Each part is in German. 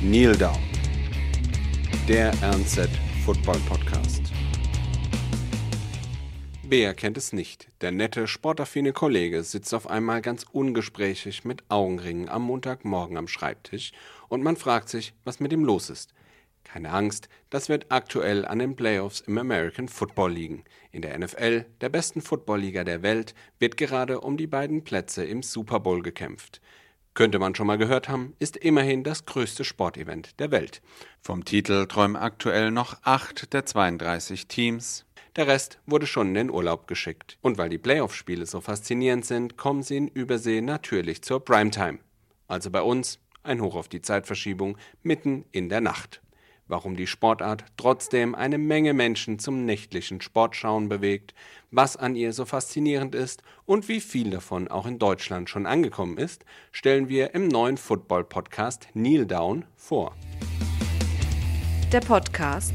Kneel Down, der RNZ Football Podcast. Wer kennt es nicht? Der nette, sportaffine Kollege sitzt auf einmal ganz ungesprächig mit Augenringen am Montagmorgen am Schreibtisch und man fragt sich, was mit ihm los ist. Keine Angst, das wird aktuell an den Playoffs im American Football liegen. In der NFL, der besten Footballliga der Welt, wird gerade um die beiden Plätze im Super Bowl gekämpft. Könnte man schon mal gehört haben, ist immerhin das größte Sportevent der Welt. Vom Titel träumen aktuell noch acht der 32 Teams. Der Rest wurde schon in den Urlaub geschickt. Und weil die Playoff-Spiele so faszinierend sind, kommen sie in Übersee natürlich zur Primetime. Also bei uns ein Hoch auf die Zeitverschiebung mitten in der Nacht warum die Sportart trotzdem eine Menge Menschen zum nächtlichen Sportschauen bewegt, was an ihr so faszinierend ist und wie viel davon auch in Deutschland schon angekommen ist, stellen wir im neuen Football-Podcast Kneel Down vor. Der Podcast.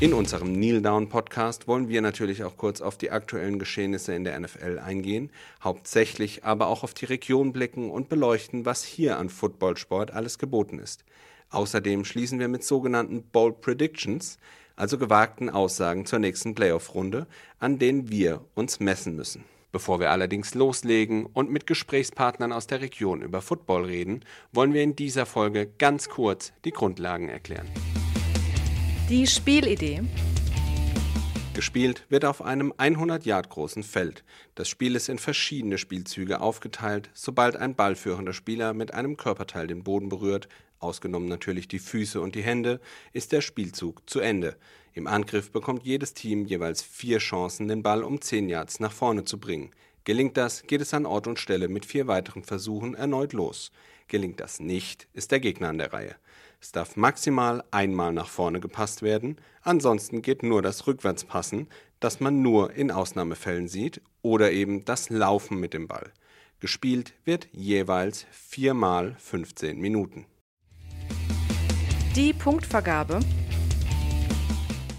In unserem Kneel Down Podcast wollen wir natürlich auch kurz auf die aktuellen Geschehnisse in der NFL eingehen, hauptsächlich aber auch auf die Region blicken und beleuchten, was hier an Footballsport alles geboten ist. Außerdem schließen wir mit sogenannten Bold Predictions, also gewagten Aussagen zur nächsten Playoff-Runde, an denen wir uns messen müssen. Bevor wir allerdings loslegen und mit Gesprächspartnern aus der Region über Football reden, wollen wir in dieser Folge ganz kurz die Grundlagen erklären. Die Spielidee Gespielt wird auf einem 100 Yard großen Feld. Das Spiel ist in verschiedene Spielzüge aufgeteilt. Sobald ein ballführender Spieler mit einem Körperteil den Boden berührt, ausgenommen natürlich die Füße und die Hände, ist der Spielzug zu Ende. Im Angriff bekommt jedes Team jeweils vier Chancen, den Ball um 10 Yards nach vorne zu bringen. Gelingt das, geht es an Ort und Stelle mit vier weiteren Versuchen erneut los. Gelingt das nicht, ist der Gegner an der Reihe. Es darf maximal einmal nach vorne gepasst werden, ansonsten geht nur das Rückwärtspassen, das man nur in Ausnahmefällen sieht, oder eben das Laufen mit dem Ball. Gespielt wird jeweils viermal 15 Minuten. Die Punktvergabe.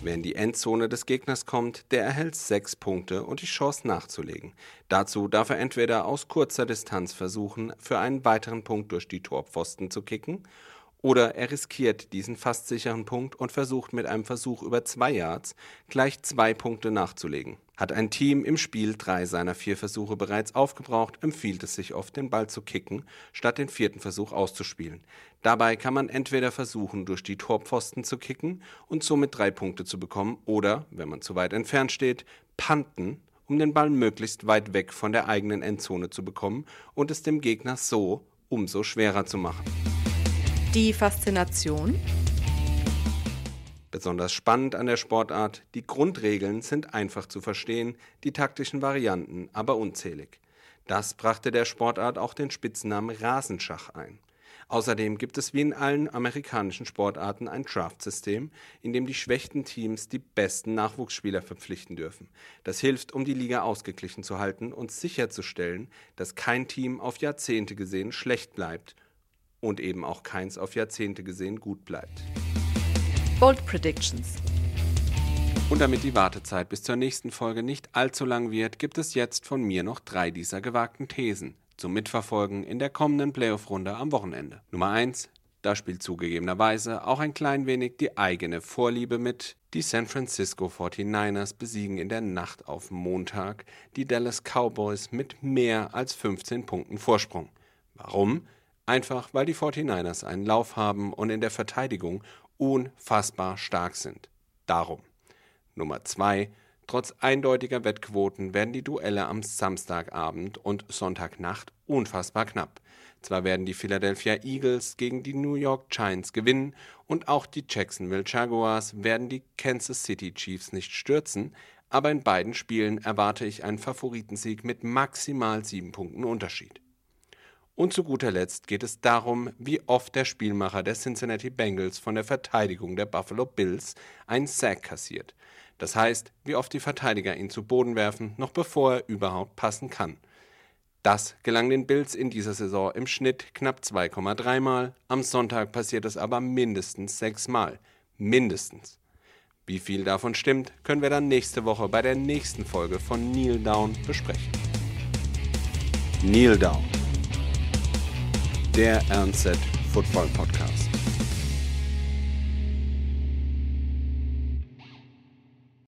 Wer in die Endzone des Gegners kommt, der erhält sechs Punkte und die Chance nachzulegen. Dazu darf er entweder aus kurzer Distanz versuchen, für einen weiteren Punkt durch die Torpfosten zu kicken oder er riskiert diesen fast sicheren Punkt und versucht mit einem Versuch über zwei Yards gleich zwei Punkte nachzulegen. Hat ein Team im Spiel drei seiner vier Versuche bereits aufgebraucht, empfiehlt es sich oft, den Ball zu kicken, statt den vierten Versuch auszuspielen. Dabei kann man entweder versuchen, durch die Torpfosten zu kicken und somit drei Punkte zu bekommen, oder, wenn man zu weit entfernt steht, panten, um den Ball möglichst weit weg von der eigenen Endzone zu bekommen und es dem Gegner so umso schwerer zu machen. Die Faszination. Besonders spannend an der Sportart, die Grundregeln sind einfach zu verstehen, die taktischen Varianten aber unzählig. Das brachte der Sportart auch den Spitznamen Rasenschach ein. Außerdem gibt es wie in allen amerikanischen Sportarten ein Draft-System, in dem die schwächten Teams die besten Nachwuchsspieler verpflichten dürfen. Das hilft, um die Liga ausgeglichen zu halten und sicherzustellen, dass kein Team auf Jahrzehnte gesehen schlecht bleibt und eben auch keins auf Jahrzehnte gesehen gut bleibt. Bold Predictions. Und damit die Wartezeit bis zur nächsten Folge nicht allzu lang wird, gibt es jetzt von mir noch drei dieser gewagten Thesen zum Mitverfolgen in der kommenden Playoff-Runde am Wochenende. Nummer 1. Da spielt zugegebenerweise auch ein klein wenig die eigene Vorliebe mit. Die San Francisco 49ers besiegen in der Nacht auf Montag die Dallas Cowboys mit mehr als 15 Punkten Vorsprung. Warum? Einfach weil die 49ers einen Lauf haben und in der Verteidigung unfassbar stark sind. Darum. Nummer 2. Trotz eindeutiger Wettquoten werden die Duelle am Samstagabend und Sonntagnacht unfassbar knapp. Zwar werden die Philadelphia Eagles gegen die New York Giants gewinnen und auch die Jacksonville Jaguars werden die Kansas City Chiefs nicht stürzen, aber in beiden Spielen erwarte ich einen Favoritensieg mit maximal sieben Punkten Unterschied. Und zu guter Letzt geht es darum, wie oft der Spielmacher der Cincinnati Bengals von der Verteidigung der Buffalo Bills einen Sack kassiert. Das heißt, wie oft die Verteidiger ihn zu Boden werfen, noch bevor er überhaupt passen kann. Das gelang den Bills in dieser Saison im Schnitt knapp 2,3 Mal, am Sonntag passiert es aber mindestens 6 Mal. Mindestens. Wie viel davon stimmt, können wir dann nächste Woche bei der nächsten Folge von Kneel Down besprechen. Kneel Down der RNZ Football Podcast.